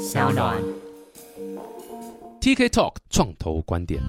小暖。TK Talk 创投观点。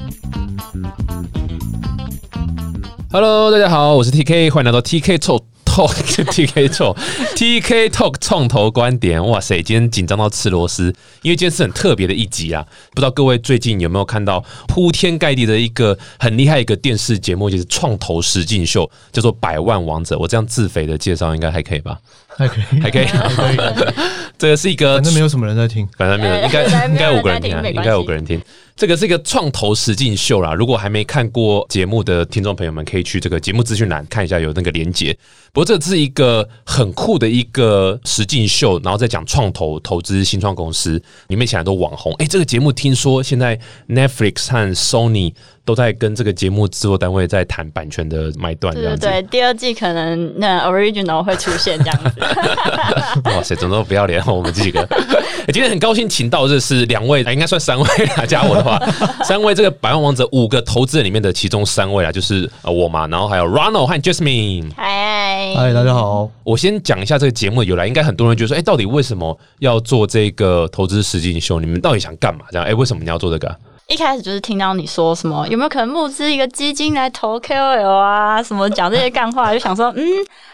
Hello，大家好，我是 TK，欢迎来到 TK Talk。Talk TK Talk TK Talk 创投观点，哇塞，今天紧张到吃螺丝，因为今天是很特别的一集啊！不知道各位最近有没有看到铺天盖地的一个很厉害一个电视节目，就是创投实境秀，叫做《百万王者》。我这样自肥的介绍应该还可以吧？还可以，还可以还可以，这个是一个反正没有什么人在听。反正没有，呃应该 对应该五个人听应该五个人听。这个是一个创投实境秀啦，如果还没看过节目的听众朋友们，可以去这个节目资讯栏看一下，有那个连接。不过这是一个很酷的一个实境秀，然后再讲创投投资新创公司，里面起来都网红。哎，这个节目听说现在 Netflix 和 Sony 都在跟这个节目制作单位在谈版权的买断，这样子。对对对，第二季可能那 original 会出现这样子。哇塞，怎么都不要脸，我们几个。欸 今天很高兴请到这是两位，欸应该算三位啦，加我的话，三位这个百万王者五个投资人里面的其中三位啊，就是呃我嘛，然后还有 Ronald 和 Jasmine。嗨，嗨，大家好，我先讲一下这个节目的由来，应该很多人觉得说，哎、到底为什么要做这个投资实境秀？你们到底想干嘛？这样，哎、为什么你要做这个啊？一开始就是听到你说什么有没有可能募资一个基金来投 KOL 啊，什么讲这些干话，就想说嗯，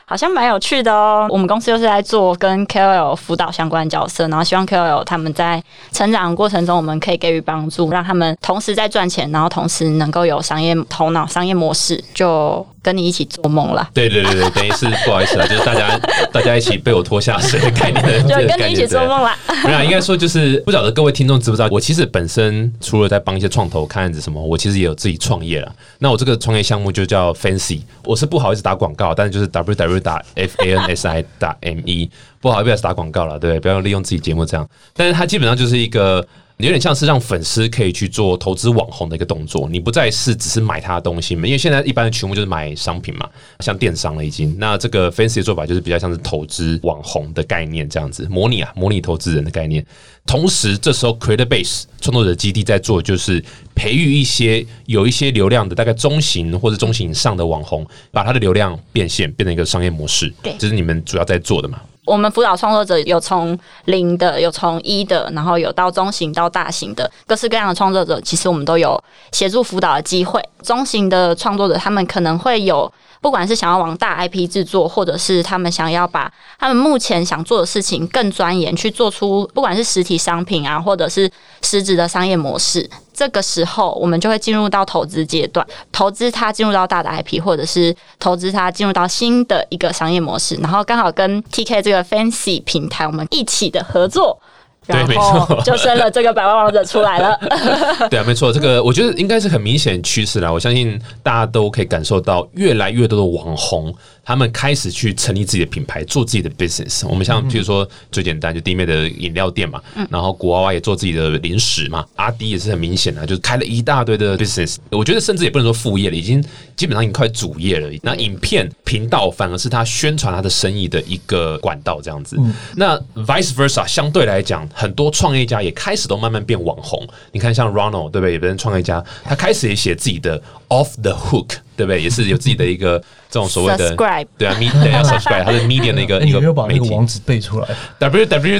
好像蛮有趣的哦。我们公司就是在做跟 KOL 辅导相关的角色，然后希望 KOL 他们在成长过程中，我们可以给予帮助，让他们同时在赚钱，然后同时能够有商业头脑、商业模式，就跟你一起做梦啦。对对对对，等于是不好意思啊，就是大家大家一起被我拖下水的概念的，就跟你一起做梦啦。没有啊，应该说就是不晓得各位听众知不知道，我其实本身除了在帮一些创投看案子什么，我其实也有自己创业了。那我这个创业项目就叫 Fancy，我是不好意思打广告，但是就是 W W 打 F A N S I 打 M E，不好意思打广告了，对，不要利用自己节目这样。但是它基本上就是一个。有点像是让粉丝可以去做投资网红的一个动作，你不再是只是买他的东西嘛，因为现在一般的群目就是买商品嘛，像电商了已经。那这个 fancy 的做法就是比较像是投资网红的概念这样子，模拟啊，模拟投资人的概念。同时，这时候 Creator Base 创作者基地在做，就是培育一些有一些流量的，大概中型或者中型以上的网红，把他的流量变现，变成一个商业模式。对这是你们主要在做的嘛？我们辅导创作者有从零的，有从一的，然后有到中型到大型的，各式各样的创作者，其实我们都有协助辅导的机会。中型的创作者，他们可能会有，不管是想要往大 IP 制作，或者是他们想要把他们目前想做的事情更钻研，去做出不管是实体商品啊，或者是实质的商业模式。这个时候，我们就会进入到投资阶段，投资它进入到大的 IP，或者是投资它进入到新的一个商业模式，然后刚好跟 TK 这个 Fancy 平台我们一起的合作，然后错就生了这个百万王者出来了。对啊，没错，这个我觉得应该是很明显趋势啦。我相信大家都可以感受到，越来越多的网红，他们开始去成立自己的品牌，做自己的 business。我们像譬如说最简单，就弟妹的饮料店嘛，然后古娃娃也做自己的零食嘛，阿迪也是很明显的，就是开了一大堆的 business。我觉得甚至也不能说副业了，已经基本上已经快主业了。那影片频道反而是他宣传他的生意的一个管道，这样子。那 vice versa，相对来讲，很多创业家也开始都慢慢变网红。你看，像 Ronald 对不对？有的人创业家，他开始也写自己的 off the hook，对不对？也是有自己的一个这种所谓的 Subscribe 对啊，me 对要 subscribe，它是 media 的一个哎你一个有没有把那个网址背出来？？w w w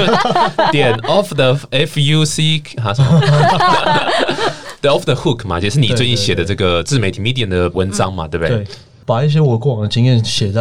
点 off the f u c 啊什么？对 off the hook 嘛，也是你最近写的这个自媒体 medium 的文章嘛，对不对？对，把一些我过往的经验写在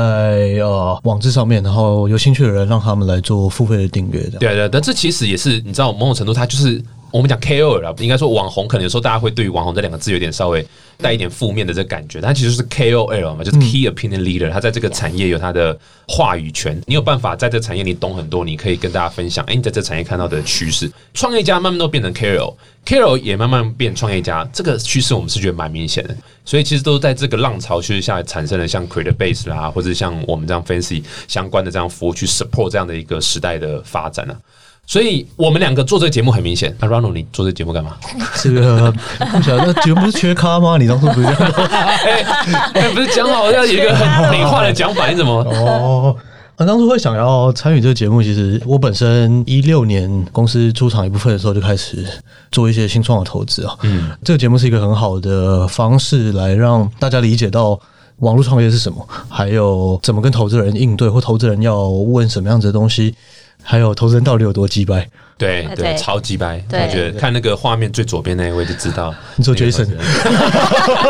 呃网志上面，然后有兴趣的人让他们来做付费的订阅，这样。对啊对啊，但这其实也是你知道，某种程度它就是我们讲 KOL 啦，应该说网红，可能有时候大家会对于网红这两个字有点稍微带一点负面的这个感觉，但其实就是 KOL 嘛，就是 Key Opinion Leader，他在这个产业有他的话语权，你有办法在这个产业你懂很多，你可以跟大家分享，哎，你在这产业看到的趋势，创业家慢慢都变成 KOL。KOL 也慢慢变创业家，这个趋势我们是觉得蛮明显的，所以其实都在这个浪潮趋势下产生了像 Creator Base 啦，或者像我们这样 Fancy 相关的这样服务去 support 这样的一个时代的发展啊。所以我们两个做这个节目很明显。那 Ronald 你做这个节目干嘛？这个不晓得，那节目不是缺咖吗？你当初不是这样 不是讲好要有一个很美化的讲法，你怎么？哦。我当初会想要参与这个节目，其实我本身一六年公司出场一部分的时候就开始做一些新创的投资啊。嗯，这个节目是一个很好的方式来让大家理解到网络创业是什么，还有怎么跟投资人应对，或投资人要问什么样子的东西。还有投资人到底有多鸡掰。对对，超鸡白。我觉得看那个画面最左边那一位就知道，你说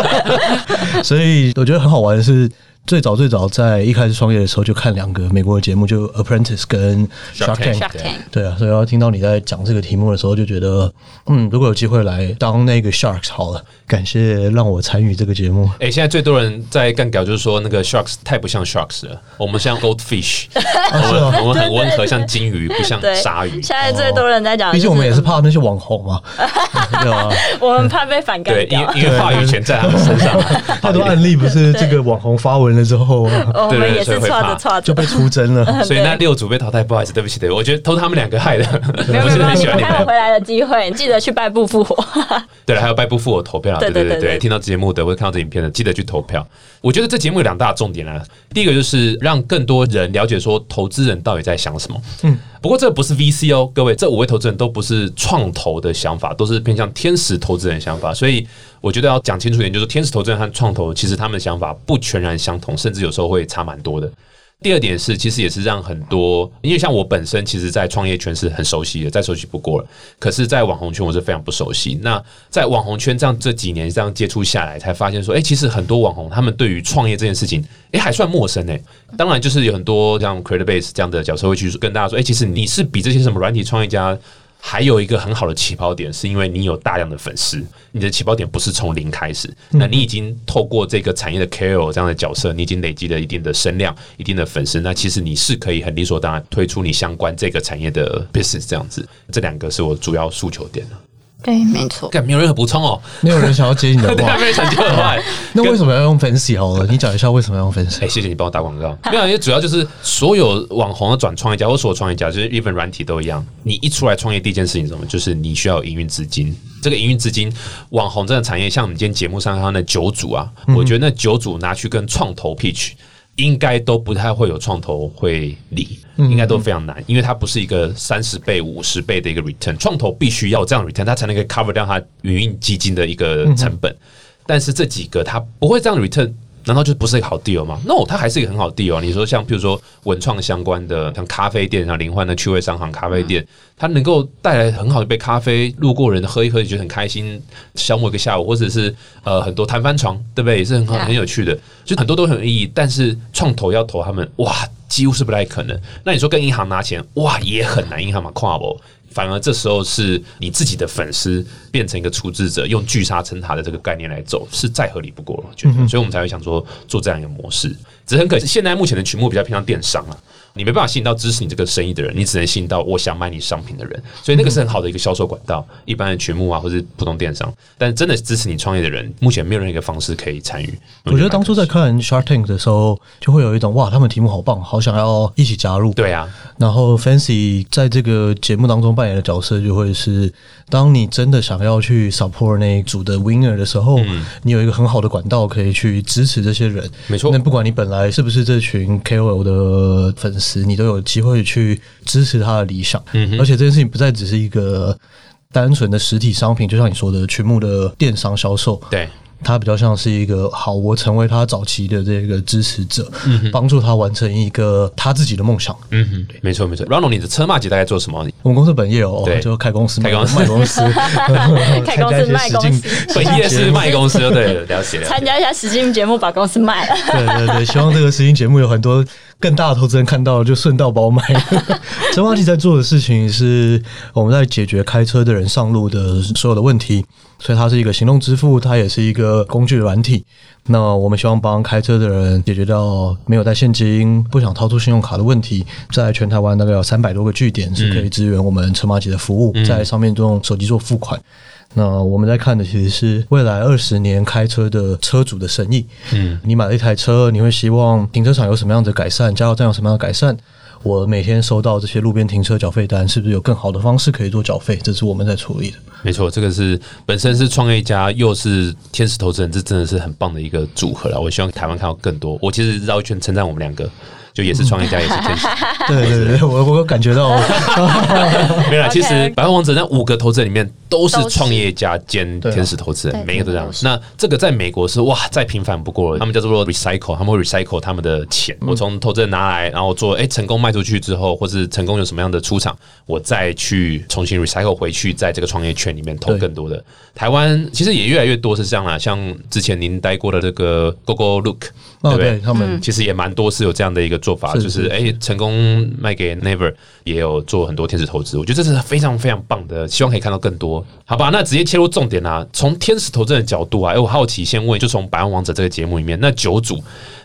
所以我觉得很好玩的是，最早最早在一开始创业的时候就看两个美国的节目，就 Apprentice 跟 Shark Tank Tank。Shark Tank，对啊，所以要听到你在讲这个题目的时候，就觉得，嗯，如果有机会来当那个 Sharks 好了，感谢让我参与这个节目。哎、现在最多人在干屌，就是说那个 sharks 太不像 sharks 了，我们像 goldfish，我们我们很温和，像金鱼，不像，鲨鱼。现在最多人在讲就是，毕竟我们也是怕那些网红嘛，对吧？我们怕被反干对，因为。因为话语权在他们身上，太多案例不是这个网红发文了之后啊 我对对们也是以会怕错着错着，就被出征了。所以那六组被淘汰，不好意思，对不起，对不起，我觉得都是他们两个害的，没有没有没有，我是很喜你欢你们们还有回。来的机会，记得去拜布复活。对了，还有拜不复活投票啦，对对对对，对对对对听到节目的或者看到这影片的，记得去投票。我觉得这节目有两大重点啊，第一个就是让更多人了解说投资人到底在想什么。嗯，不过这不是 VC 哦，各位，这五位投资人都不是创投的想法，都是偏向天使投资人的想法，所以我觉得要讲清楚一点，就是天使投资人和创投其实他们的想法不全然相同，甚至有时候会差蛮多的。第二点是，其实也是让很多，因为像我本身其实，在创业圈是很熟悉的，再熟悉不过了。可是，在网红圈我是非常不熟悉。那在网红圈这样这几年这样接触下来，才发现说，哎、其实很多网红他们对于创业这件事情，哎、还算陌生哎、当然，就是有很多像 Creator Base 这样的角色会去跟大家说，哎、其实你是比这些什么软体创业家。还有一个很好的起跑点，是因为你有大量的粉丝，你的起跑点不是从零开始，那你已经透过这个产业的 KOL 这样的角色，你已经累积了一定的声量、一定的粉丝，那其实你是可以很理所当然推出你相关这个产业的 business 这样子。这两个是我主要诉求点了。对，没错。干，没有任何补充哦，没有人想要接你的 对，话没，有想接我的话。那为什么要用 Fancy 好了？你讲一下为什么要用 Fancy？哎、谢谢你帮我打广告。没有，因为主要就是所有网红的转创业家或所有创业家，就是 even 软体都一样。你一出来创业，第一件事情是什么？就是你需要有营运资金。这个营运资金，网红这个产业，像我们今天节目上看到那九组啊，我觉得那九组拿去跟创投 pitch。应该都不太会有创投会理，应该都非常难，因为它不是一个三十倍、五十倍的一个 return，创投必须要有这样 return，它才能够 cover 掉它营运基金的一个成本。但是这几个它不会这样 return，难道就不是一个好 deal 吗？No，它还是一个很好的 deal 啊。你说像比如说文创相关的，像咖啡店，像林焕的趣味商行咖啡店，它能够带来很好的一杯咖啡，路过人喝一喝也觉得很开心，消磨一个下午，或者是呃很多弹翻床，对不对？也是很好很有趣的，就很多都很有意义。但是创投要投他们，哇，几乎是不太可能。那你说跟银行拿钱，哇，也很难，银行嘛跨不。反而这时候是你自己的粉丝变成一个出资者，用聚沙成塔的这个概念来走，是再合理不过了，我觉得。所以我们才会想说做这样一个模式。只是很可惜，现在目前的曲目比较偏向电商啊，你没办法吸引到支持你这个生意的人，你只能吸引到我想买你商品的人，所以那个是很好的一个销售管道。一般的群募啊，或是普通电商，但真的支持你创业的人，目前没有任何一个方式可以参与。我觉得当初在看 Shark Tank 的时候，就会有一种哇，他们题目好棒，好想要一起加入。对啊，然后 Fancy 在这个节目当中扮演的角色，就会是当你真的想要去 support 那一组的 winner 的时候，你有一个很好的管道可以去支持这些人。没错那不管你本来是不是这群 KOL 的粉丝，你都有机会去支持他的理想。嗯而且这件事情不再只是一个单纯的实体商品，就像你说的群目的电商销售。对。他比较像是一个好，我成为他早期的这个支持者，帮助他完成一个他自己的梦想。嗯哼，没错没错。Ronald，你的车马姐大概做什么？我们公司本业哦对，就开公司、开公司卖公司、开公司卖公司 本业是卖公司，对，了解了解。参加一下实境节目，把公司卖了。对对对，希望这个实境节目有很多更大的投资人看到了，就顺道包买。陈华奇在做的事情是我们在解决开车的人上路的所有的问题，所以它是一个行动支付，它也是一个工具软体。那我们希望帮开车的人解决掉没有带现金、不想掏出信用卡的问题，在全台湾大概有三百多个据点是可以支援我们车马吉的服务，在上面用手机做付款。那我们在看的其实是未来二十年开车的车主的生意。嗯，你买了一台车，你会希望停车场有什么样的改善，加油站有什么样的改善？我每天收到这些路边停车缴费单，是不是有更好的方式可以做缴费？这是我们在处理的。没错，这个是本身是创业家，又是天使投资人，这真的是很棒的一个组合了。我希望台湾看到更多。我其实绕一圈称赞我们两个，就也是创业家，也是天使。对 对对，我我有感觉到，没有啦，其实百万王者那五个投资人里面都是创业家兼天使投资人，每一个都这样那这个在美国是哇，再平凡不过了。他们叫做 recycle，他们会 recycle 他们的钱。嗯我从投资人拿来，然后做哎、成功卖出去之后，或是成功有什么样的出场，我再去重新 recycle 回去，在这个创业圈里面投更多的。台湾其实也越来越多是这样啦，像之前您待过的这个 GoGo Look，对哦，不对对？他们其实也蛮多是有这样的一个做法，是就是是哎、成功卖给 Never 也有做很多天使投资，我觉得这是非常非常棒的，希望可以看到更多。好吧，那直接切入重点啦、从天使投资人的角度啊，哎、我好奇先问，就从百万王者这个节目里面，那九组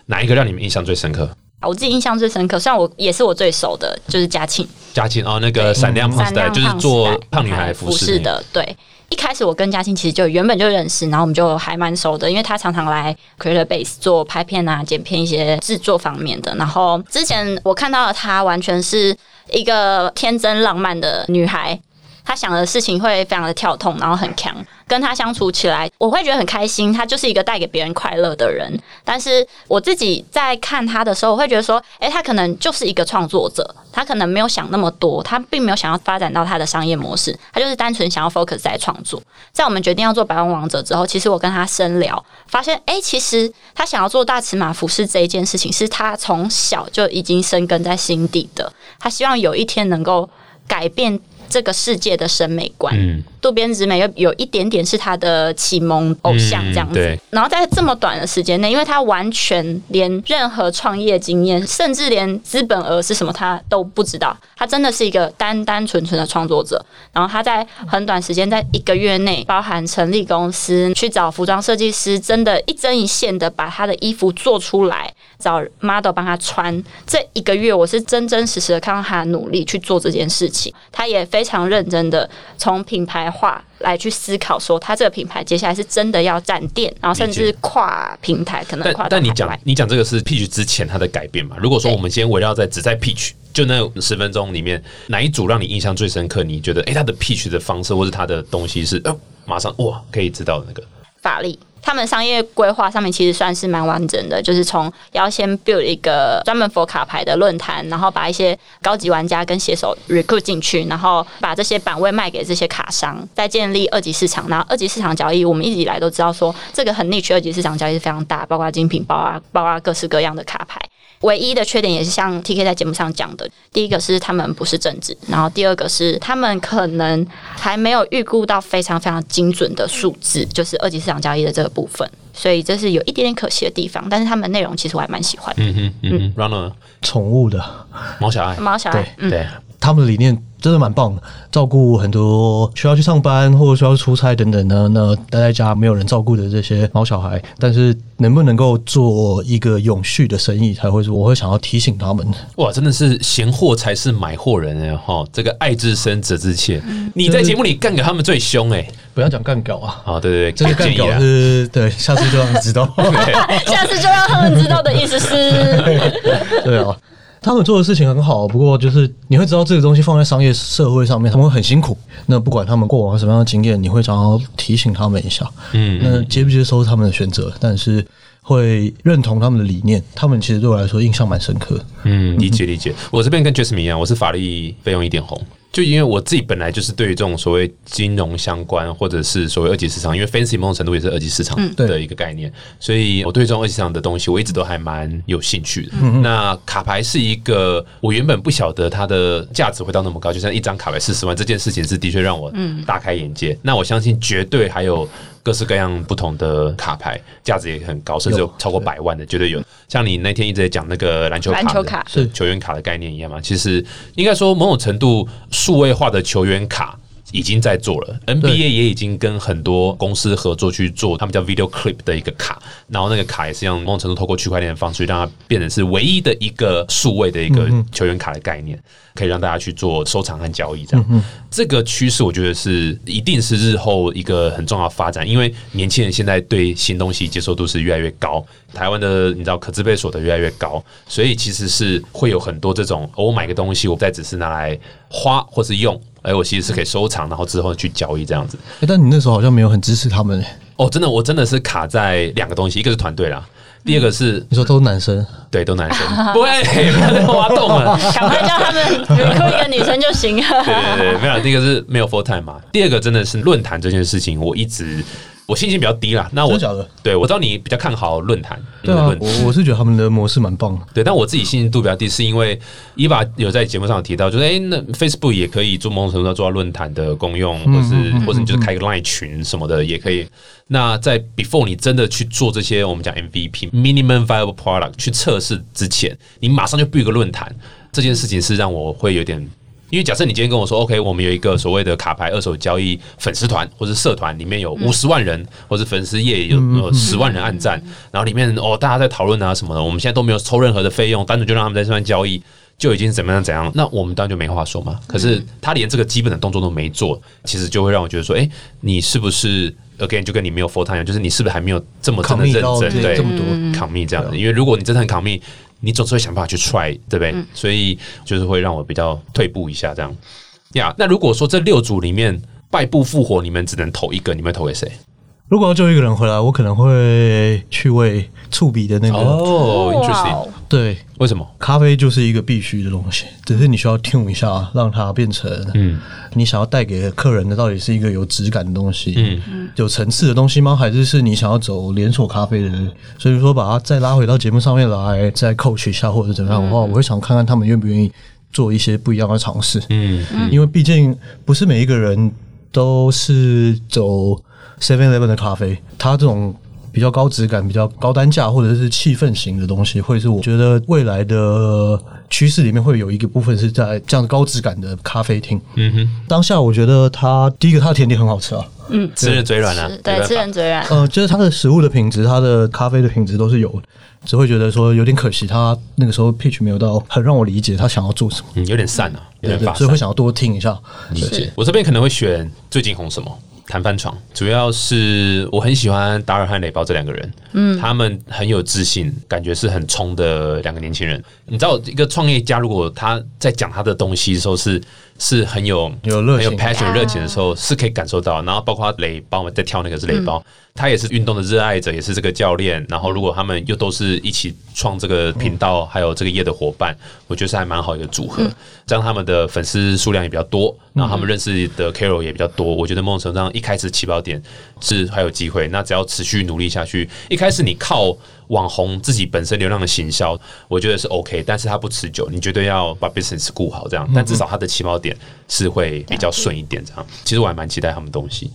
哪一个让你们印象最深刻？我自己印象最深刻，虽然我也是我最熟的，就是嘉庆。嘉庆哦，那个闪亮胖时代，就是做胖女孩服饰。的，对。一开始我跟嘉欣其实就原本就认识，然后我们就还蛮熟的，因为他常常来 Creator Base 做拍片啊、剪片一些制作方面的。然后之前我看到的她完全是一个天真浪漫的女孩，他想的事情会非常的跳痛，然后很强。跟他相处起来，我会觉得很开心。他就是一个带给别人快乐的人。但是我自己在看他的时候，我会觉得说，诶，他可能就是一个创作者，他可能没有想那么多，他并没有想要发展到他的商业模式，他就是单纯想要 focus 在创作。在我们决定要做百万王者之后，其实我跟他深聊，发现，诶，其实他想要做大尺码服饰这一件事情，是他从小就已经生根在心底的。他希望有一天能够改变。这个世界的审美观，嗯，渡边直美有有一点点是他的启蒙偶像这样子。然后在这么短的时间内，因为他完全连任何创业经验，甚至连资本额是什么他都不知道，他真的是一个单单纯纯的创作者。然后他在很短时间，在一个月内，包含成立公司，去找服装设计师，真的，一针一线的把他的衣服做出来，找 model 帮他穿。这一个月，我是真真实实的看到他的努力去做这件事情。他也非常认真的从品牌化来去思考，说他这个品牌接下来是真的要站店，然后甚至跨平台，可能但跨但但你讲你讲这个是 Peach 之前它的改变嘛？如果说对我们先围绕在只在 Peach，就那十分钟里面，哪一组让你印象最深刻？你觉得哎，它的 Peach 的方式或是它的东西是呃，马上哇可以知道的那个。法力。他们商业规划上面其实算是蛮完整的，就是从要先 build 一个专门 for 卡牌的论坛，然后把一些高级玩家跟写手 recruit 进去，然后把这些版位卖给这些卡商，再建立二级市场。然后二级市场交易，我们一直以来都知道说这个很 niche 二级市场交易是非常大，包括精品包啊，包括各式各样的卡牌。唯一的缺点也是像 T K 在节目上讲的，第一个是他们不是政治，然后第二个是他们可能还没有预估到非常非常精准的数字，就是二级市场交易的这个部分，所以这是有一点点可惜的地方。但是他们内容其实我还蛮喜欢的。嗯哼嗯哼 r u n n e r 宠物的，毛小爱，猫小爱对，嗯，对，他们的理念真的蛮棒的，照顾很多需要去上班或者需要出差等等的，那待在家没有人照顾的这些毛小孩，但是能不能够做一个永续的生意，才会是我会想要提醒他们。哇，真的是闲货才是买货人哎哈！这个爱之深责之切，嗯你在节目里干给他们最凶哎。不要讲干搞啊，啊，对对对，这个干搞对，下次就让你知道。下次就让他们知道的意思是，对啊，他们做的事情很好，不过就是你会知道这个东西放在商业社会上面，他们会很辛苦。那不管他们过往什么样的经验，你会想要提醒他们一下。嗯那接不接受是他们的选择，但是会认同他们的理念。他们其实对我来说印象蛮深刻。嗯，理解理解。我这边跟 Jasmine 一样，我是法律费用一点红。就因为我自己本来就是对于这种所谓金融相关，或者是所谓二级市场，因为 fancy 某种程度也是二级市场的一个概念，所以我对这种二级市场的东西，我一直都还蛮有兴趣的。那卡牌是一个我原本不晓得它的价值会到那么高，就像一张卡牌四十万这件事情，是的确让我大开眼界。那我相信绝对还有各式各样不同的卡牌，价值也很高，甚至有超过百万的，绝对有。像你那天一直在讲那个篮球卡的，篮球卡是球员卡的概念一样嘛？其实应该说某种程度数位化的球员卡。已经在做了，NBA 也已经跟很多公司合作去做，他们叫 Video Clip 的一个卡，然后那个卡也是用某种程度透过区块链的方式，让它变成是唯一的一个数位的一个球员卡的概念，可以让大家去做收藏和交易。这样，这个趋势我觉得是一定是日后一个很重要的发展，因为年轻人现在对新东西接受度是越来越高，台湾的你知道可支配所得越来越高，所以其实是会有很多这种、哦我买个东西，我不再只是拿来花或是用。哎，我其实是可以收藏，然后之后去交易这样子。欸但你那时候好像没有很支持他们、欸。哦，真的，我真的是卡在两个东西，一个是团队啦，第二个是你说都是男生，对，都男生，不会，不要再挖洞了。赶快叫他们 recruit 一个女生就行了。对对对，没有，第一个是没有 full time 嘛，第二个真的是论坛这件事情，我一直我信心比较低啦。那我真的假的？对我知道你比较看好论坛，对啊论，我我是觉得他们的模式蛮棒的。对，但我自己信心度比较低，是因为伊娃有在节目上有提到，就是哎、诶那 Facebook 也可以做某种程度上做到论坛的功用，或是或者你就是开个 Line 群什么的也可以。那在 before 你真的去做这些我们讲 MVP minimum viable product 去测试之前，你马上就 build 一个论坛，这件事情是让我会有点。因为假设你今天跟我说，OK，我们有一个所谓的卡牌二手交易粉丝团或者社团，里面有五十万人，或者粉丝页有有十万人按赞，然后里面哦大家在讨论啊什么的，我们现在都没有抽任何的费用，单纯就让他们在这边交易。就已经怎么样怎样，那我们当然就没话说嘛。可是他连这个基本的动作都没做，其实就会让我觉得说，哎、你是不是 again 就跟你没有 full time 一样，就是你是不是还没有这么真的认真？对，这这么多 commit 这样子。因为如果你真的很扛密，你总是会想办法去 try，对不对？所以就是会让我比较退步一下这样。呀那如果说这六组里面败部复活，你们只能投一个，你们投给谁？如果要救一个人回来，我可能会去为触笔的那个。哦哇，interesting，对，为什么？咖啡就是一个必须的东西，只是你需要 tune 一下，让它变成嗯你想要带给客人的到底是一个有质感的东西，嗯有层次的东西吗？还是是你想要走连锁咖啡的？所以说把它再拉回到节目上面来，再 coach 一下或者怎么样的话，我会想看看他们愿不愿意做一些不一样的尝试。嗯因为毕竟不是每一个人都是走 Seven Eleven 的咖啡，它这种比较高质感、比较高单价或者是气氛型的东西，会是我觉得未来的趋势里面会有一个部分是在这样高质感的咖啡厅。嗯哼，当下我觉得它第一个它的甜点很好吃啊，嗯吃人嘴软啊，对，吃人嘴软。呃，就是它的食物的品质、它的咖啡的品质都是有的，只会觉得说有点可惜，它那个时候 pitch 没有到很让我理解他想要做什么，嗯，有点散啊，有点发，散。所以会想要多听一下。理解。我这边可能会选最近红什么弹翻床，主要是我很喜欢达尔和雷包这两个人，嗯，他们很有自信，感觉是很冲的两个年轻人。你知道，一个创业家如果他在讲他的东西的时候是是很有很有有热情 passion 热情的时候，是可以感受到。然后包括雷帮，我们在跳那个是雷包，他也是运动的热爱者，也是这个教练。然后如果他们又都是一起创这个频道，还有这个业的伙伴，我觉得是还蛮好一个组合。这样他们的粉丝数量也比较多，然后他们认识的 Carol 也比较多。我觉得某种程度上一开始起跑点是还有机会。那只要持续努力下去，一开始你靠网红自己本身流量的行销，我觉得是 OK，但是它不持久，你绝对要把 business 顾好这样。但至少它的起跑点是会比较顺一点这样。其实我还蛮期待他们东西。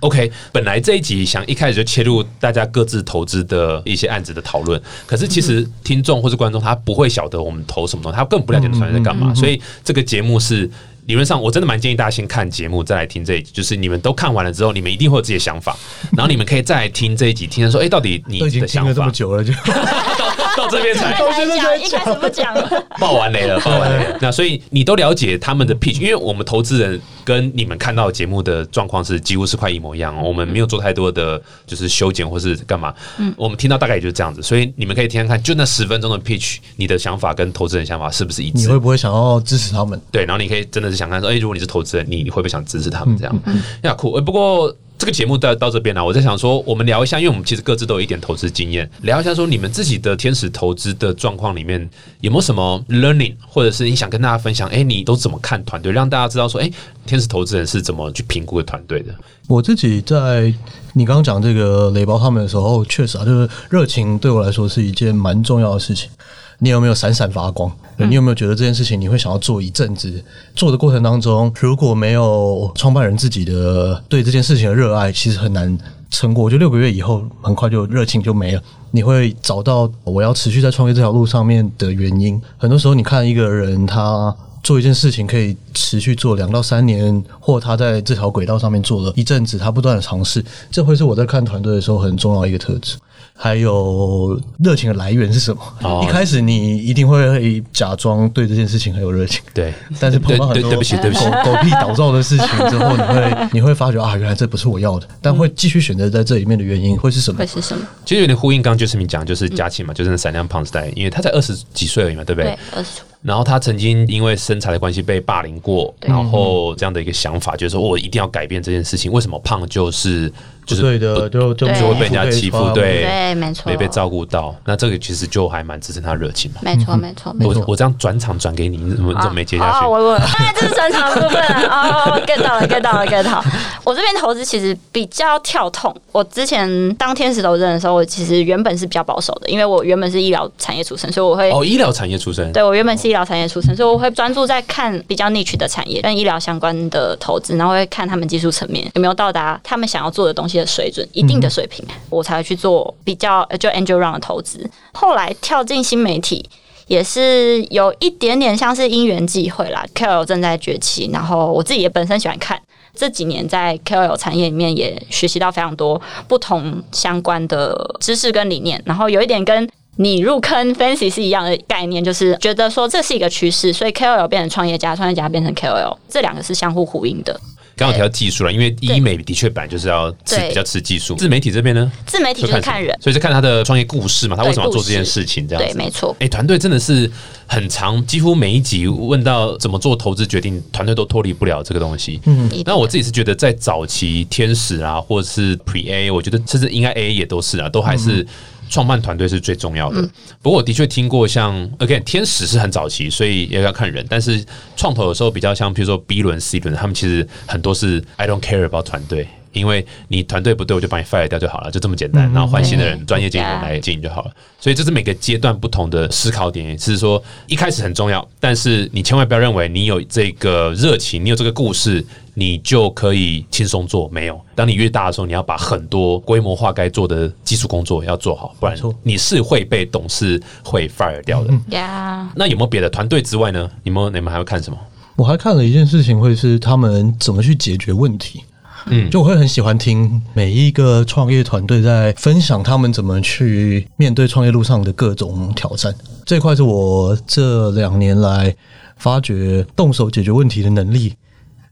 OK，本来这一集想一开始就切入大家各自投资的一些案子的讨论，可是其实听众或是观众他不会晓得我们投什么东西，他根本不了解团队在干嘛，所以这个节目是。理论上，我真的蛮建议大家先看节目，再来听这一集。就是你们都看完了之后，你们一定会有自己的想法，然后你们可以再来听这一集，听说，哎、到底你已经的想法听了这么久了，就到到这边才才讲，一开始不讲，爆完雷了，爆完雷了。那所以你都了解他们的 pitch，因为我们投资人跟你们看到节目的状况是几乎是快一模一样哦，我们没有做太多的就是修剪或是干嘛。嗯，我们听到大概也就是这样子，所以你们可以听听看，就那十分钟的 pitch，你的想法跟投资人想法是不是一致你会？不会想要支持他们？对，然后你可以真的是想看说，哎、如果你是投资人，你你会不会想支持他们这样？呀，酷。呃不过这个节目到到这边呢、我在想说，我们聊一下，因为我们其实各自都有一点投资经验，聊一下说你们自己的天使投资的状况里面有没有什么 learning，或者是你想跟大家分享，哎、你都怎么看团队，让大家知道说，哎、天使投资人是怎么去评估团队的？我自己在你刚刚讲这个雷包他们的时候，确实啊，就是热情对我来说是一件蛮重要的事情。你有没有闪闪发光？你有没有觉得这件事情你会想要做一阵子？做的过程当中，如果没有创办人自己的对这件事情的热爱，其实很难撑过。我觉得六个月以后，很快就热情就没了。你会找到我要持续在创业这条路上面的原因。很多时候，你看一个人他做一件事情可以持续做两到三年，或他在这条轨道上面做了一阵子，他不断的尝试，这会是我在看团队的时候很重要一个特质。还有热情的来源是什么？哦一开始你一定会假装对这件事情很有热情，对，但是碰到很多对对对不起对不起狗狗屁倒灶的事情之后，你会 你会发觉啊，原来这不是我要的，但会继续选择在这里面的原因会是什么会？是什么？其实有点呼应刚刚就是你讲，就是佳琪嘛，就是那闪亮胖子代，因为他才二十几岁而已嘛，对不对？对，二十然后他曾经因为身材的关系被霸凌过，然后这样的一个想法，就是说我一定要改变这件事情。为什么胖就是就是对的，就就对就会被人家欺负对对，没错，没被照顾到，那这个其实就还蛮支撑他热情嘛。没错，没错，没错。我我这样转场转给你，你怎么你怎么没接下去？哦，我我，哎，这是转场的部分啊哦，get 到了，get 到了，get 到。我这边投资其实比较跳痛。我之前当天使投资人的时候，我其实原本是比较保守的，因为我原本是医疗产业出身，所以我会哦，医疗产业出身，对我原本是医疗产业出身，所以我会专注在看比较 niche 的产业跟医疗相关的投资，然后会看他们技术层面有没有到达他们想要做的东西的水准一定的水平，我才去做比较就 angel round 的投资。后来跳进新媒体。也是有一点点像是因缘际会啦，KOL 正在崛起，然后我自己也本身喜欢看，这几年在 KOL 产业里面也学习到非常多不同相关的知识跟理念，然后有一点跟你入坑 fancy 是一样的概念，就是觉得说这是一个趋势，所以 KOL 变成创业家，创业家变成 KOL，这两个是相互呼应的。刚好提到技术了，因为医美的确本来就是要吃比较吃技术。自媒体这边呢，自媒体就是看人，所以是看他的创业故事嘛，他为什么要做这件事事情这样对，子。没错。哎，团队真的是很长，几乎每一集问到怎么做投资决定，团队都脱离不了这个东西。嗯，那我自己是觉得，在早期天使啊，或者是 Pre A，我觉得甚至应该 A 也都是啊，都还是创办团队是最重要的。不过我的确听过像 again 天使是很早期，所以也要看人，但是创投有时候比较像，比如说 B 轮、C 轮，他们其实很多是 I don't care about 团队。因为你团队不对，我就把你 fire 掉就好了，就这么简单。然后换新的人，专业经理人来经营就好了。所以这是每个阶段不同的思考点，也是说一开始很重要，但是你千万不要认为你有这个热情，你有这个故事，你就可以轻松做。没有，当你越大的时候，你要把很多规模化该做的基础工作要做好，不然没错你是会被董事会 fire 掉的。呀那有没有别的团队之外呢？你们你们还会看什么？我还看了一件事情，会是他们怎么去解决问题。嗯，就我会很喜欢听每一个创业团队在分享他们怎么去面对创业路上的各种挑战。这块是我这两年来发掘动手解决问题的能力。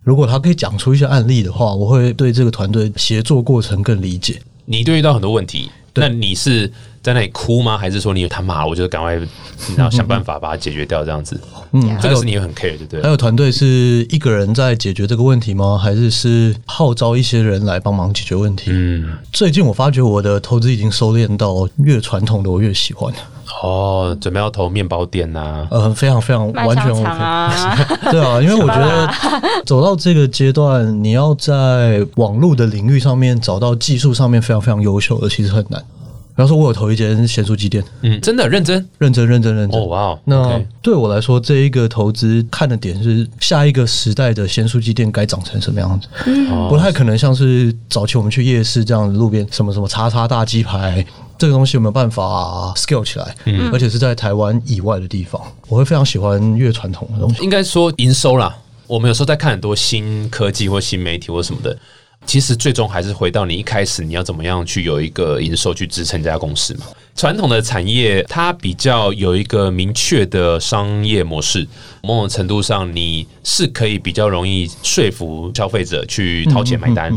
如果他可以讲出一些案例的话，我会对这个团队协作过程更理解。你一定遇到很多问题，那你是在那里哭吗？还是说你他妈，我就赶快，然后想办法把它解决掉，这样子？嗯，这个是你很 care 对不对还？有团队是一个人在解决这个问题吗？还是是号召一些人来帮忙解决问题？嗯，最近我发觉我的投资已经收敛到越传统的我越喜欢，哦，准备要投面包店呐、呃，非常非常完全 OK。啊，对啊，因为我觉得走到这个阶段，你要在网络的领域上面找到技术上面非常非常优秀的，其实很难。比方说，我有投一间咸酥鸡店，嗯，真的认真认真认真认真。哦，哇哦，那 OK 对我来说，这一个投资看的点是下一个时代的咸酥鸡店该长成什么样子。哦不太可能像是早期我们去夜市这样路边什么什么叉叉大鸡排这个东西有没有办法 scale 起来？嗯，而且是在台湾以外的地方，我会非常喜欢越传统的东西。应该说营收啦。我们有时候在看很多新科技或新媒体或什么的，其实最终还是回到你一开始你要怎么样去有一个营收去支撑这家公司嘛。传统的产业它比较有一个明确的商业模式，某种程度上你是可以比较容易说服消费者去掏钱买单。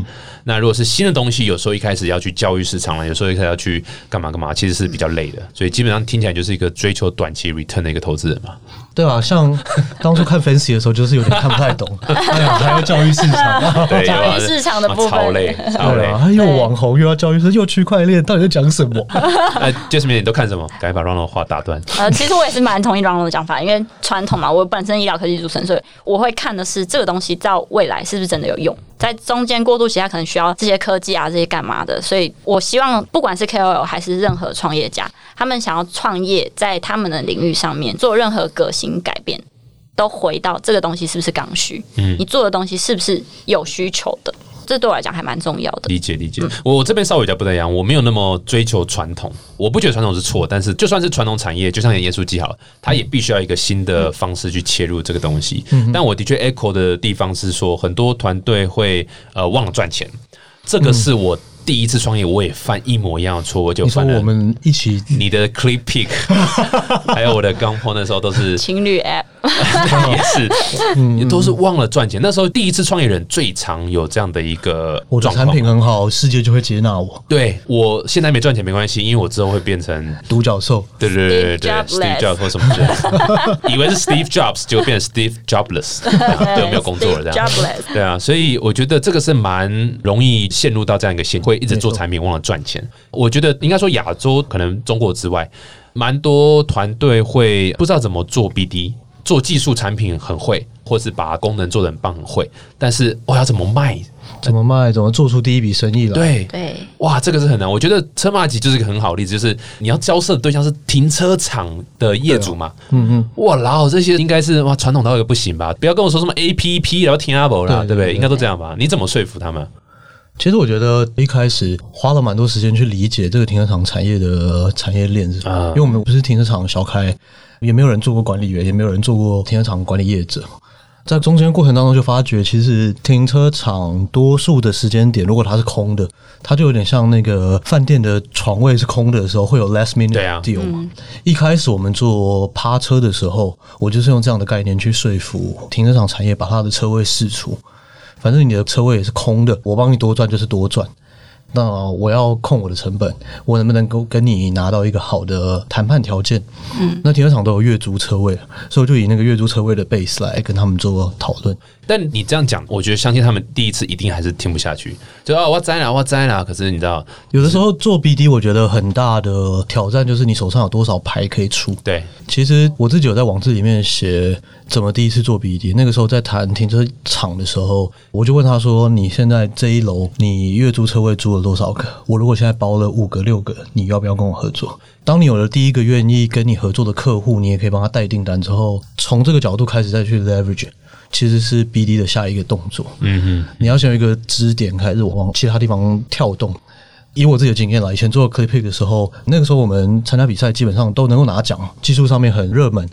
那如果是新的东西，有时候一开始要去教育市场了，有时候一开始要去干嘛干嘛，其实是比较累的。所以基本上听起来就是一个追求短期 return 的一个投资人嘛。对啊，像当初看 Fancy 的时候，就是有点看不太懂，哎呀，还要教育市场，对，教育市场的部分超累，超累对啊，。又网红又要教育市，又区块链，到底在讲什么？呃，Jasmine，你都看什么？赶紧把 Ronald 话打断。呃，其实我也是蛮同意 Ronald 的讲法，因为传统嘛，我本身医疗科技出身，所以我会看的是这个东西到未来是不是真的有用，在中间过渡期，它可能需要这些科技啊，这些干嘛的，所以我希望不管是 KOL 还是任何创业家，他们想要创业，在他们的领域上面做任何革新改变，都回到这个东西是不是刚需，嗯，你做的东西是不是有需求的，这对我来讲还蛮重要的。理解理解，我我这边稍微比较不太一样，我没有那么追求传统，我不觉得传统是错，但是就算是传统产业，就像耶稣记好了，它也必须要一个新的方式去切入这个东西。嗯但我的确 echo 的地方是说，很多团队会呃忘了赚钱，这个是我第一次创业我也犯一模一样的错，误就你说犯了我们一起你的 Clip Pick，还有我的钢坡那时候都是情侣 App，也是，嗯都是忘了赚钱。那时候第一次创业人最常有这样的一个我的产。品很好，世界就会接纳我。对我现在没赚钱没关系，因为我之后会变成独角兽，对对对对对 Steve Jobs 或什么之类的，以为是 Steve Jobs，结果变成 Steve Jobless，对，没有工作了这样。Jobless。对啊，所以我觉得这个是蛮容易陷入到这样一个陷，会一直做产品，忘了赚钱。我觉得应该说亚洲可能中国之外，蛮多团队会不知道怎么做 BD，做技术产品很会，或是把功能做的很棒很会，但是我要怎么卖？怎么卖？怎么做出第一笔生意来？对对，哇，这个是很难。我觉得车马吉就是一个很好的例子，就是你要交涉的对象是停车场的业主嘛。嗯嗯，哇，然后这些应该是哇传统到一个不行吧？不要跟我说什么 A P P 然后听阿伯啦，对对不对？对应该都这样吧？你怎么说服他们？其实我觉得一开始花了蛮多时间去理解这个停车场产业的产业链是什么，啊因为我们不是停车场小开，也没有人做过管理员，也没有人做过停车场管理业者。在中间过程当中，就发觉其实停车场多数的时间点，如果它是空的，它就有点像那个饭店的床位是空的的时候，会有 last minute 啊 deal 嘛。一开始我们做趴车的时候，我就是用这样的概念去说服停车场产业把它的车位释出。反正你的车位也是空的，我帮你多赚就是多赚。那我要控我的成本，我能不能够跟你拿到一个好的谈判条件？嗯，那停车场都有月租车位，所以我就以那个月租车位的 base 来跟他们做讨论。但你这样讲，我觉得相信他们第一次一定还是听不下去，就啊我栽了我栽了。可是你知道，有的时候做 BD，我觉得很大的挑战就是你手上有多少牌可以出。对，其实我自己有在网志里面写怎么第一次做 BD。那个时候在谈停车场的时候，我就问他说：“你现在这一楼你月租车位租了多少个？我如果现在包了五个、六个，你要不要跟我合作？”当你有了第一个愿意跟你合作的客户，你也可以帮他带订单之后，从这个角度开始再去 leverage，其实是 BD 的下一个动作。嗯哼，你要先有一个支点开始往其他地方跳动。以我自己的经验来，以前做 Clipic 的时候，那个时候我们参加比赛基本上都能够拿奖，技术上面很热门，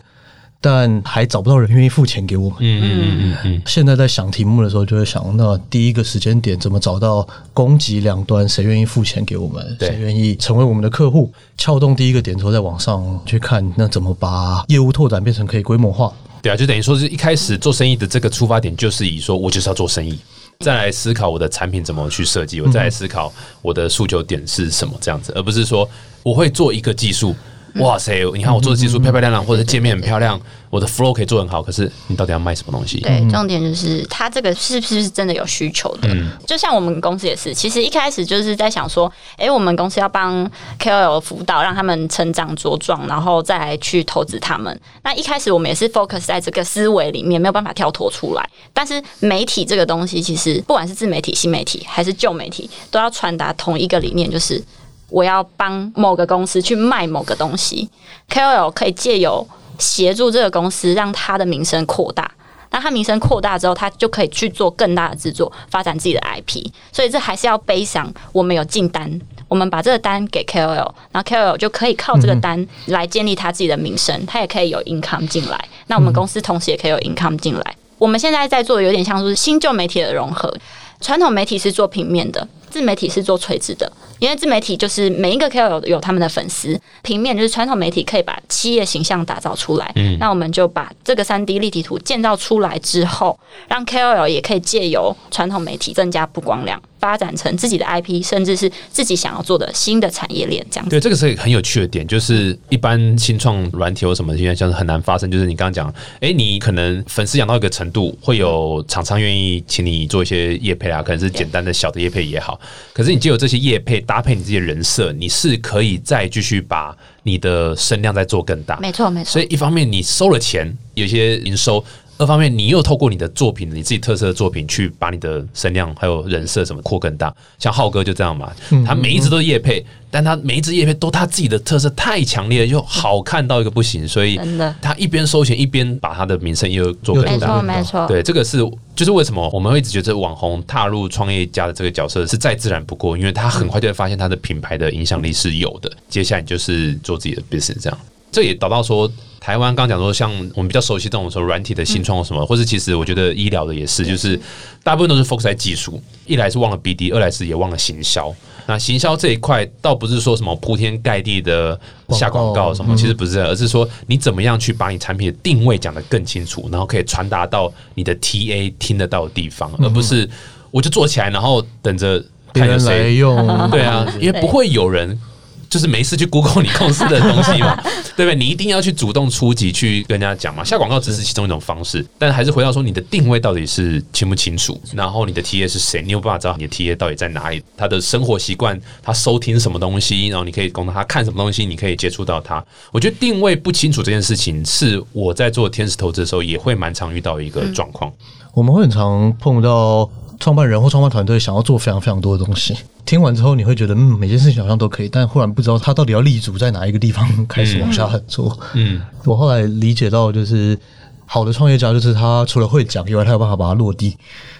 但还找不到人愿意付钱给我们。嗯嗯嗯嗯嗯，现在在想题目的时候，就会想，那第一个时间点怎么找到供给两端，谁愿意付钱给我们，谁愿意成为我们的客户，撬动第一个点之后，再往上去看，那怎么把业务拓展变成可以规模化。对啊，就等于说是一开始做生意的这个出发点，就是以说我就是要做生意，再来思考我的产品怎么去设计，我再来思考我的诉求点是什么这样子，而不是说我会做一个技术。哇塞！你看我做的技术漂漂亮亮，或者界面很漂亮，我的 flow 可以做很好。可是你到底要卖什么东西？对，重点就是它这个是不是真的有需求的？就像我们公司也是，其实一开始就是在想说，诶，我们公司要帮 KOL 辅导，让他们成长茁壮，然后再来去投资他们。那一开始我们也是 focus 在这个思维里面，没有办法跳脱出来。但是媒体这个东西，其实不管是自媒体、新媒体还是旧媒体，都要传达同一个理念，就是。我要帮某个公司去卖某个东西，KOL 可以借由协助这个公司，让他的名声扩大。那他名声扩大之后，他就可以去做更大的制作，发展自己的 IP。所以这还是要背上我们有进单，我们把这个单给 KOL，然后 KOL 就可以靠这个单来建立他自己的名声，他也可以有 income 进来。那我们公司同时也可以有 income 进来。我们现在在做的有点像是新旧媒体的融合，传统媒体是做平面的，自媒体是做垂直的。因为自媒体就是每一个 KOL 有有他们的粉丝，平面就是传统媒体可以把企业形象打造出来。嗯，那我们就把这个三 D 立体图建造出来之后，让 KOL 也可以借由传统媒体增加曝光量，发展成自己的 IP，甚至是自己想要做的新的产业链。这样子，对，这个是很有趣的点，就是一般新创软体或什么现在像是很难发生。就是你刚刚讲，哎，你可能粉丝养到一个程度，会有厂商愿意请你做一些业配啊，可能是简单的小的业配也好。可是你借由这些业配搭配你自己的人设，你是可以再继续把你的声量再做更大。没错没错所。以一方面你收了钱，有些营收；二方面你又透过你的作品，你自己特色的作品，去把你的声量还有人设什么扩更大。像浩哥就这样嘛，他每一只都是业配，但他每一只夜配都他自己的特色太强烈了，又好看到一个不行，所以真的他一边收钱一边把他的名声又做更没大错。没错，对，这个是就是为什么我们会一直觉得网红踏入创业家的这个角色是再自然不过，因为他很快就会发现他的品牌的影响力是有的。接下来你就是做自己的 business 这样。这也导到说，台湾刚讲说，像我们比较熟悉这种说软体的新创或什么，或是其实我觉得医疗的也是，就是大部分都是 focus 在技术，一来是忘了 BD，二来是也忘了行销。那行销这一块倒不是说什么铺天盖地的下广告什么，其实不是，而是说你怎么样去把你产品的定位讲得更清楚，然后可以传达到你的 TA 听得到的地方，而不是我就做起来，然后等着别人来看有谁用，对啊，因为不会有人。就是没事去 Google 你公司的东西嘛，对不对？你一定要去主动出击去跟人家讲嘛。下广告只是其中一种方式，但还是回到说你的定位到底是清不清楚，然后你的 TA 是谁，你有办法知道你的 TA 到底在哪里，他的生活习惯，他收听什么东西，然后你可以供他看什么东西，你可以接触到他。我觉得定位不清楚这件事情，是我在做天使投资的时候也会蛮常遇到一个状况。我们会很常碰到创办人或创办团队想要做非常非常多的东西，听完之后你会觉得，嗯，每件事情好像都可以，但忽然不知道他到底要立足在哪一个地方开始往下做。嗯，我后来理解到，就是好的创业家，就是他除了会讲以外，他有办法把它落地，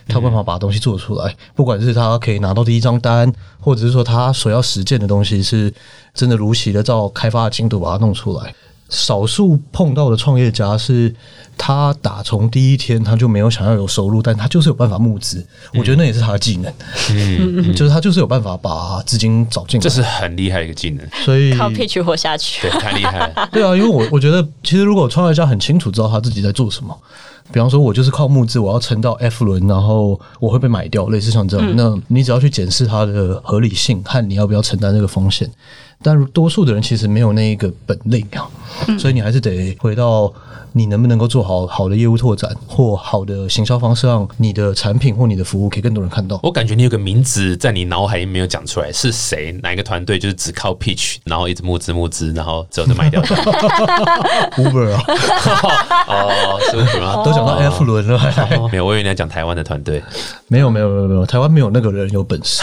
他有办法把东西做出来。不管是他可以拿到第一张单，或者是说他所要实践的东西是真的如期的照开发的进度把它弄出来。少数碰到的创业家是，他打从第一天他就没有想要有收入，但他就是有办法募资。我觉得那也是他的技能，嗯，就是他就是有办法把资金找进来。这是很厉害的一个技能，所以靠 pitch 活下去对，。太厉害了。对啊，因为我我觉得，其实如果创业家很清楚知道他自己在做什么，比方说，我就是靠募资，我要撑到 F 轮，然后我会被买掉，类似像这样，那你只要去检视它的合理性和你要不要承担这个风险。但多数的人其实没有那一个本领啊，所以你还是得回到你能不能够做好好的业务拓展或好的行销方式，让你的产品或你的服务给更多人看到。我感觉你有个名字在你脑海里没有讲出来，是谁？哪一个团队？就是只靠 pitch，然后一直募资募资，然后最后就卖掉的。Uber 啊？都讲到 F 轮了，没有，我以为你要讲台湾的团队。没有没有没有没有，台湾没有那个人有本事。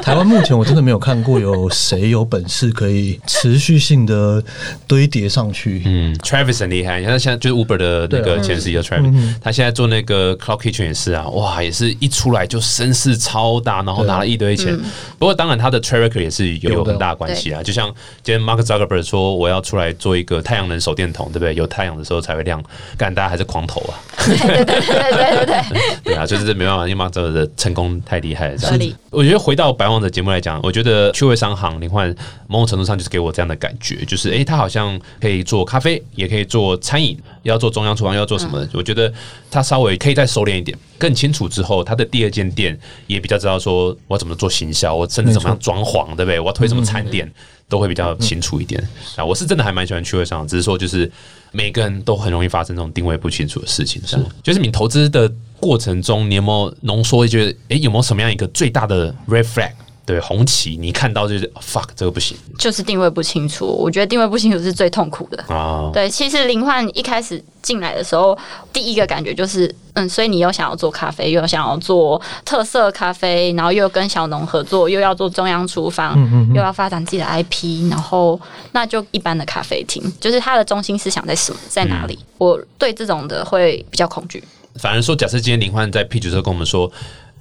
台湾目前我真的没有看过有谁有本事可以持续性的堆叠上去。嗯，Travis 很厉害，你看现在就是 Uber 的那个前 CEO Travis，他现在做那个 Cloud Kitchen 也是啊，哇，也是一出来就声势超大，然后拿了一堆钱。不过当然他的 track record 也是有很大的关系啊，就像今天 Mark Zuckerberg 说我要出来做一个太阳能手电筒，对不对？有太阳的时候才会亮，但大家还是狂投啊。对对对对对对对，对啊，就是这没办法，因为 Mark Zuckerberg 的成功太厉害了。这样子，我觉得回到白王的节目来讲，我觉得趣味商行林焕某种程度上就是给我这样的感觉，就是诶，他好像可以做咖啡，也可以做餐饮，要做中央厨房，要做什么？我觉得他稍微可以再收敛一点，更清楚之后，他的第二间店也比较知道说我怎么做行销，我甚至怎么样装潢，对不对？我要推什么餐点。都会比较清楚一点啊！我是真的还蛮喜欢趣味商行，只是说就是每个人都很容易发生这种定位不清楚的事情。是，就是你投资的过程中，你有没有浓缩？一些诶，有没有什么样一个最大的 red flag？对，红旗，你看到就是 fuck，这个不行就是定位不清楚。我觉得定位不清楚是最痛苦的。啊！对，其实林焕一开始进来的时候，第一个感觉就是，嗯，所以你又想要做咖啡，又想要做特色咖啡，然后又跟小农合作，又要做中央厨房，又要发展自己的 IP，然后那就一般的咖啡厅，就是它的中心思想在什么，在哪里？我对这种的会比较恐惧。反而说，假设今天林焕在 P 九时候跟我们说，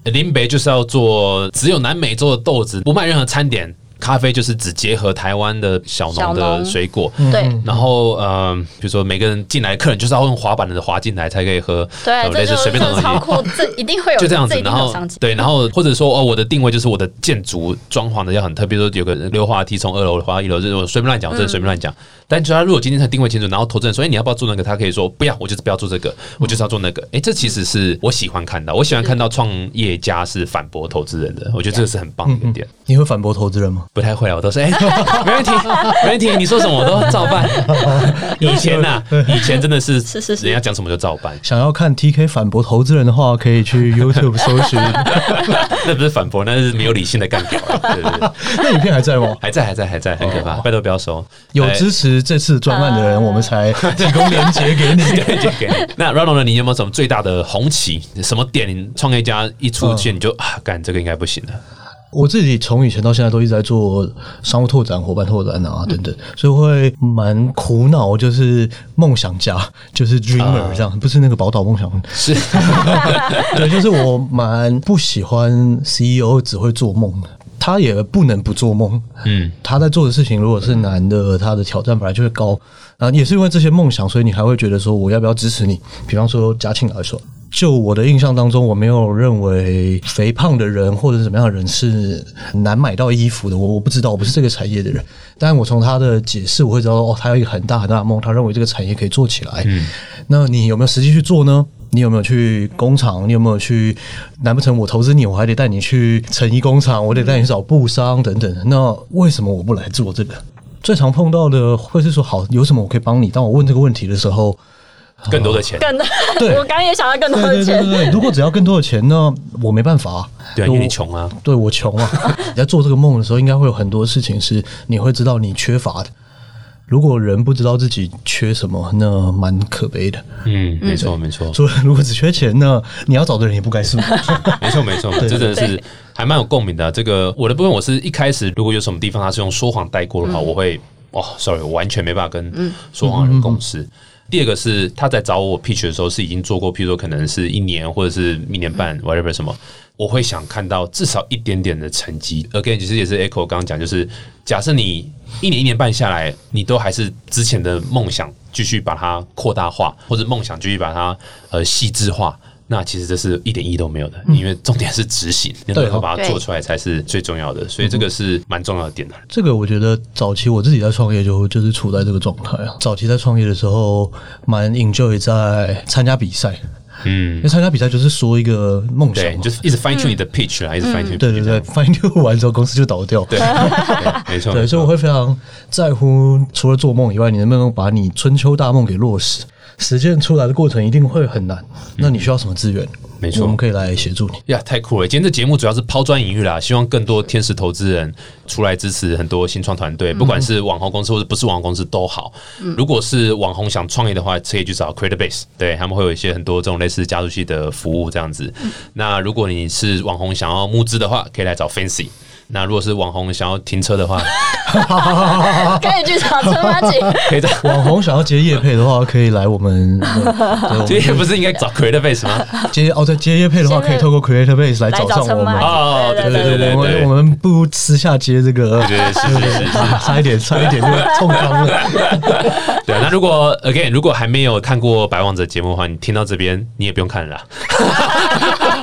林北就是要做只有南美洲的豆子，不卖任何餐点。咖啡就是只结合台湾的小农的水果，对然后呃，比如说每个人进来，客人就是要用滑板的滑进来才可以喝，对，有类似这就随便的东西这超。酷，这一定会有，就这样子然后。对，然后或者说哦，我的定位就是我的建筑装潢的要很特别，比如说有个溜滑梯从二楼滑到一楼，这种随便乱讲，我真的随便乱讲。但就他如果今天他定位清楚，然后投资人说，哎，你要不要做那个？他可以说不要，我就是不要做这个，我就是要做那个。哎，这其实是我喜欢看到，我喜欢看到创业家是反驳投资人的，我觉得这个是很棒的一点。你会反驳投资人吗？不太会啊，我都是哎、没问题，没问题，你说什么我都照办。以前呐、以前真的是是是是人家讲什么就照办，想要看 TK 反驳投资人的话，可以去 YouTube 搜寻。那不是反驳，那是没有理性的干掉了。对对对。那影片还在吗？还在，还在，还在，很可怕，拜托不要收。有哎支持这次专案的人，我们才提供链接给你。对就给你。那 Ronald 呢？你有没有什么最大的红旗？什么点？你创业家一出现你就啊，干这个应该不行了。我自己从以前到现在都一直在做商务拓展、伙伴拓展啊等等，所以会蛮苦恼，就是梦想家，就是 dreamer 这样，不是那个宝岛梦想。是，对，就是我蛮不喜欢 CEO 只会做梦的。他也不能不做梦，嗯，他在做的事情如果是难的，他的挑战本来就会高啊，也是因为这些梦想，所以你还会觉得说我要不要支持你？比方说嘉庆来说，就我的印象当中，我没有认为肥胖的人或者是怎么样的人是难买到衣服的，我我不知道，我不是这个产业的人，但我从他的解释我会知道，哦，他有一个很大很大的梦，他认为这个产业可以做起来。嗯那你有没有实际去做呢？你有没有去工厂？你有没有去？难不成我投资你，我还得带你去成衣工厂？我得带你去找布商等等？那为什么我不来做这个？最常碰到的会是说，好，有什么我可以帮你？当我问这个问题的时候，更多的钱，更多，对 我刚刚也想要更多对对对的钱对。对，如果只要更多的钱呢，我没办法。对啊，因为你穷啊，对我穷啊！你在做这个梦的时候，应该会有很多事情是你会知道你缺乏的。如果人不知道自己缺什么，那蛮可悲的。嗯，没错没错，所以如果只缺钱呢，你要找的人也不该是我。没错没错，这真的是还蛮有共鸣的啊。这个我的部分，我是一开始如果有什么地方他是用说谎带过的话，我会哦，sorry，我完全没办法跟说谎人共事。第二个是他在找我 pitch 的时候是已经做过，譬如说可能是一年或者是一年半 whatever 什么，我会想看到至少一点点的成绩。Again，其实也是 Echo 刚刚讲，就是假设你一年一年半下来，你都还是之前的梦想继续把它扩大化，或者梦想继续把它呃细致化。那其实这是一点意义都没有的，因为重点是执行，你能够把它做出来才是最重要的，所以这个是蛮重要的点的。这个我觉得早期我自己在创业就就是处在这个状态啊。早期在创业的时候，蛮 enjoy 在参加比赛，嗯因为，参加比赛就是说一个梦想。就是一直 fine tune 你的 pitch 啦，一直 fine tune。对对对，翻译完之后公司就倒掉。对，对没错，对，所以我会非常在乎，除了做梦以外，你能不能把你春秋大梦给落实？实践出来的过程一定会很难。那你需要什么资源？没错我们可以来协助你。呀，太酷了！今天这节目主要是抛砖引玉啦，希望更多天使投资人出来支持很多新创团队，不管是网红公司或者不是网红公司都好。如果是网红想创业的话，可以去找 Creator Base，对他们会有一些很多这种类似加速器的服务这样子。那如果你是网红想要募资的话，可以来找 Fancy。那如果是网红想要停车的话，可以去找车马姐，可以的网红想要接夜配的话，可以来我们。对这也不是应该找 Creator Base 吗？接哦，对接夜配的话，可以透过 Creator Base 来来找上我们。哦对对对对我们我们不私下接这个，对是是是是差一点，差一点就冲康了。对啊，那如果 again 如果还没有看过《白王者》节目的话，你听到这边你也不用看了啦，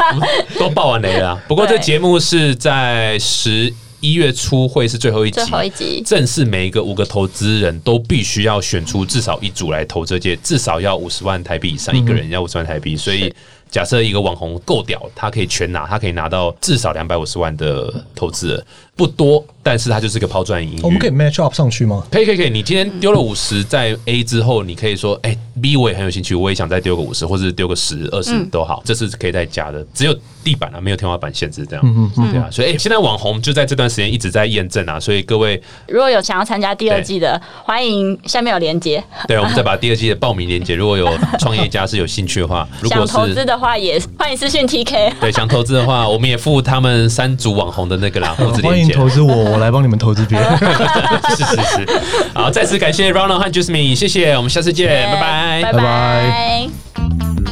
都爆完雷了啦。不过这对节目是在十一月初会是最后一集，最后一集正是每一个五个投资人都必须要选出至少一组来投这届，至少要五十万台币以上，一个人要五十万台币，所以。假设一个网红够屌，他可以全拿，他可以拿到至少两百五十万的投资额，不多，但是它就是个抛砖引玉。我们可以 match up 上去吗？可以可以可以，你今天丢了五十，在 A 之后，你可以说，哎、b 我也很有兴趣，我也想再丢个五十，或者是丢个十、二十都好，这是可以再加的，只有地板啊，没有天花板限制，这样，嗯嗯对啊，所以、哎现在网红就在这段时间一直在验证啊，所以各位，如果有想要参加第二季的，欢迎下面有连接。对，我们再把第二季的报名连接，如果有创业家是有兴趣的话，如果想投资的话，也欢迎私讯 TK。对想投资的话，我们也付他们三组网红的那个啦，投资欢迎投资我，我来帮你们投资别人。是是是，好，再次感谢 Ronald 和 Jasmine，谢谢，我们下次见，拜拜拜拜拜。